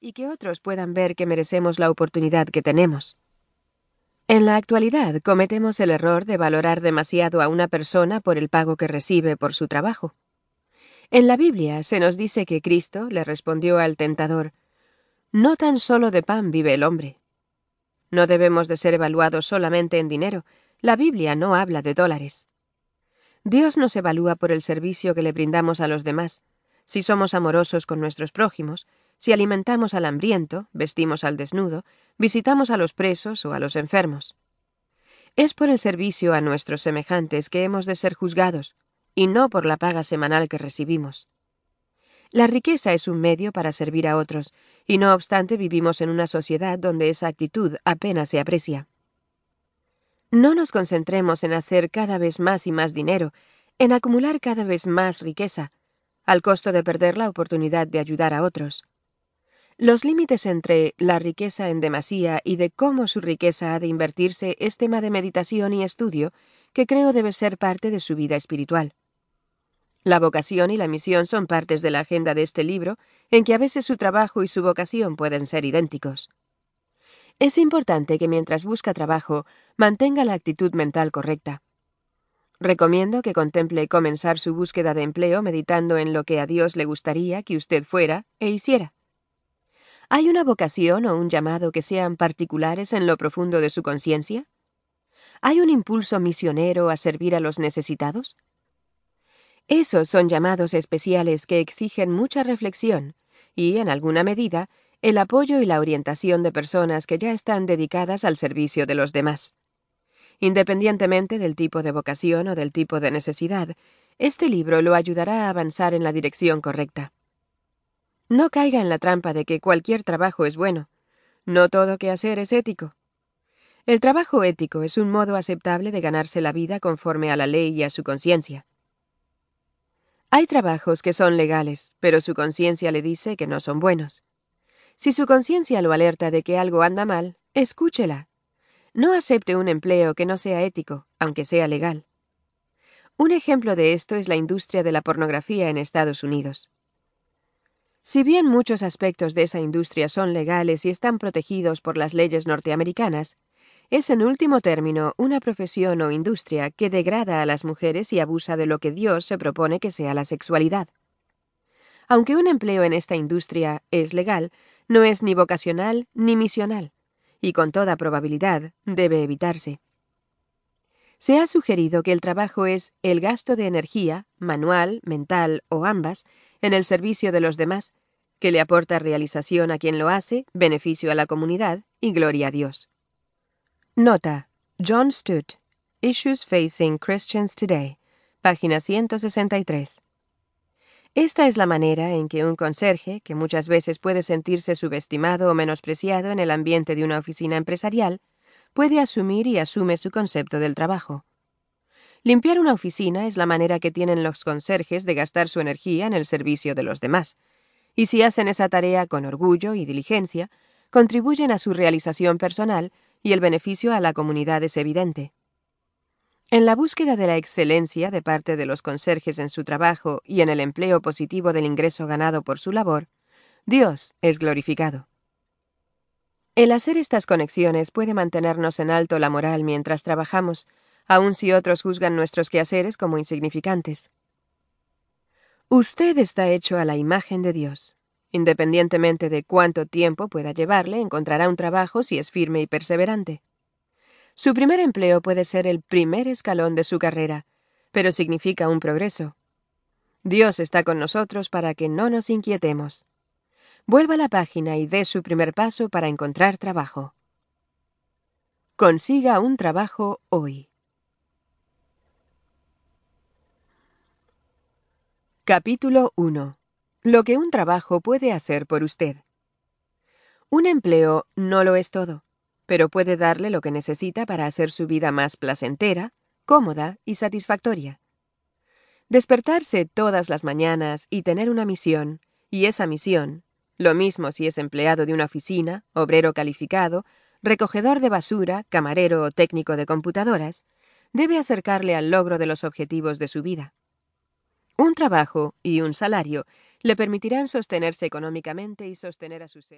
y que otros puedan ver que merecemos la oportunidad que tenemos. En la actualidad cometemos el error de valorar demasiado a una persona por el pago que recibe por su trabajo. En la Biblia se nos dice que Cristo le respondió al tentador, No tan solo de pan vive el hombre. No debemos de ser evaluados solamente en dinero, la Biblia no habla de dólares. Dios nos evalúa por el servicio que le brindamos a los demás, si somos amorosos con nuestros prójimos, si alimentamos al hambriento, vestimos al desnudo, visitamos a los presos o a los enfermos. Es por el servicio a nuestros semejantes que hemos de ser juzgados, y no por la paga semanal que recibimos. La riqueza es un medio para servir a otros, y no obstante vivimos en una sociedad donde esa actitud apenas se aprecia. No nos concentremos en hacer cada vez más y más dinero, en acumular cada vez más riqueza, al costo de perder la oportunidad de ayudar a otros. Los límites entre la riqueza en demasía y de cómo su riqueza ha de invertirse es tema de meditación y estudio que creo debe ser parte de su vida espiritual. La vocación y la misión son partes de la agenda de este libro, en que a veces su trabajo y su vocación pueden ser idénticos. Es importante que mientras busca trabajo mantenga la actitud mental correcta. Recomiendo que contemple comenzar su búsqueda de empleo meditando en lo que a Dios le gustaría que usted fuera e hiciera. ¿Hay una vocación o un llamado que sean particulares en lo profundo de su conciencia? ¿Hay un impulso misionero a servir a los necesitados? Esos son llamados especiales que exigen mucha reflexión y, en alguna medida, el apoyo y la orientación de personas que ya están dedicadas al servicio de los demás. Independientemente del tipo de vocación o del tipo de necesidad, este libro lo ayudará a avanzar en la dirección correcta. No caiga en la trampa de que cualquier trabajo es bueno. No todo que hacer es ético. El trabajo ético es un modo aceptable de ganarse la vida conforme a la ley y a su conciencia. Hay trabajos que son legales, pero su conciencia le dice que no son buenos. Si su conciencia lo alerta de que algo anda mal, escúchela. No acepte un empleo que no sea ético, aunque sea legal. Un ejemplo de esto es la industria de la pornografía en Estados Unidos. Si bien muchos aspectos de esa industria son legales y están protegidos por las leyes norteamericanas, es en último término una profesión o industria que degrada a las mujeres y abusa de lo que Dios se propone que sea la sexualidad. Aunque un empleo en esta industria es legal, no es ni vocacional ni misional, y con toda probabilidad debe evitarse. Se ha sugerido que el trabajo es el gasto de energía, manual, mental o ambas, en el servicio de los demás, que le aporta realización a quien lo hace, beneficio a la comunidad y gloria a Dios. Nota. John Stutt. Issues Facing Christians Today. Página 163. Esta es la manera en que un conserje, que muchas veces puede sentirse subestimado o menospreciado en el ambiente de una oficina empresarial, puede asumir y asume su concepto del trabajo. Limpiar una oficina es la manera que tienen los conserjes de gastar su energía en el servicio de los demás, y si hacen esa tarea con orgullo y diligencia, contribuyen a su realización personal y el beneficio a la comunidad es evidente. En la búsqueda de la excelencia de parte de los conserjes en su trabajo y en el empleo positivo del ingreso ganado por su labor, Dios es glorificado. El hacer estas conexiones puede mantenernos en alto la moral mientras trabajamos, aun si otros juzgan nuestros quehaceres como insignificantes. Usted está hecho a la imagen de Dios. Independientemente de cuánto tiempo pueda llevarle, encontrará un trabajo si es firme y perseverante. Su primer empleo puede ser el primer escalón de su carrera, pero significa un progreso. Dios está con nosotros para que no nos inquietemos. Vuelva a la página y dé su primer paso para encontrar trabajo. Consiga un trabajo hoy. Capítulo 1. Lo que un trabajo puede hacer por usted. Un empleo no lo es todo pero puede darle lo que necesita para hacer su vida más placentera, cómoda y satisfactoria. Despertarse todas las mañanas y tener una misión, y esa misión, lo mismo si es empleado de una oficina, obrero calificado, recogedor de basura, camarero o técnico de computadoras, debe acercarle al logro de los objetivos de su vida. Un trabajo y un salario le permitirán sostenerse económicamente y sostener a sus seres.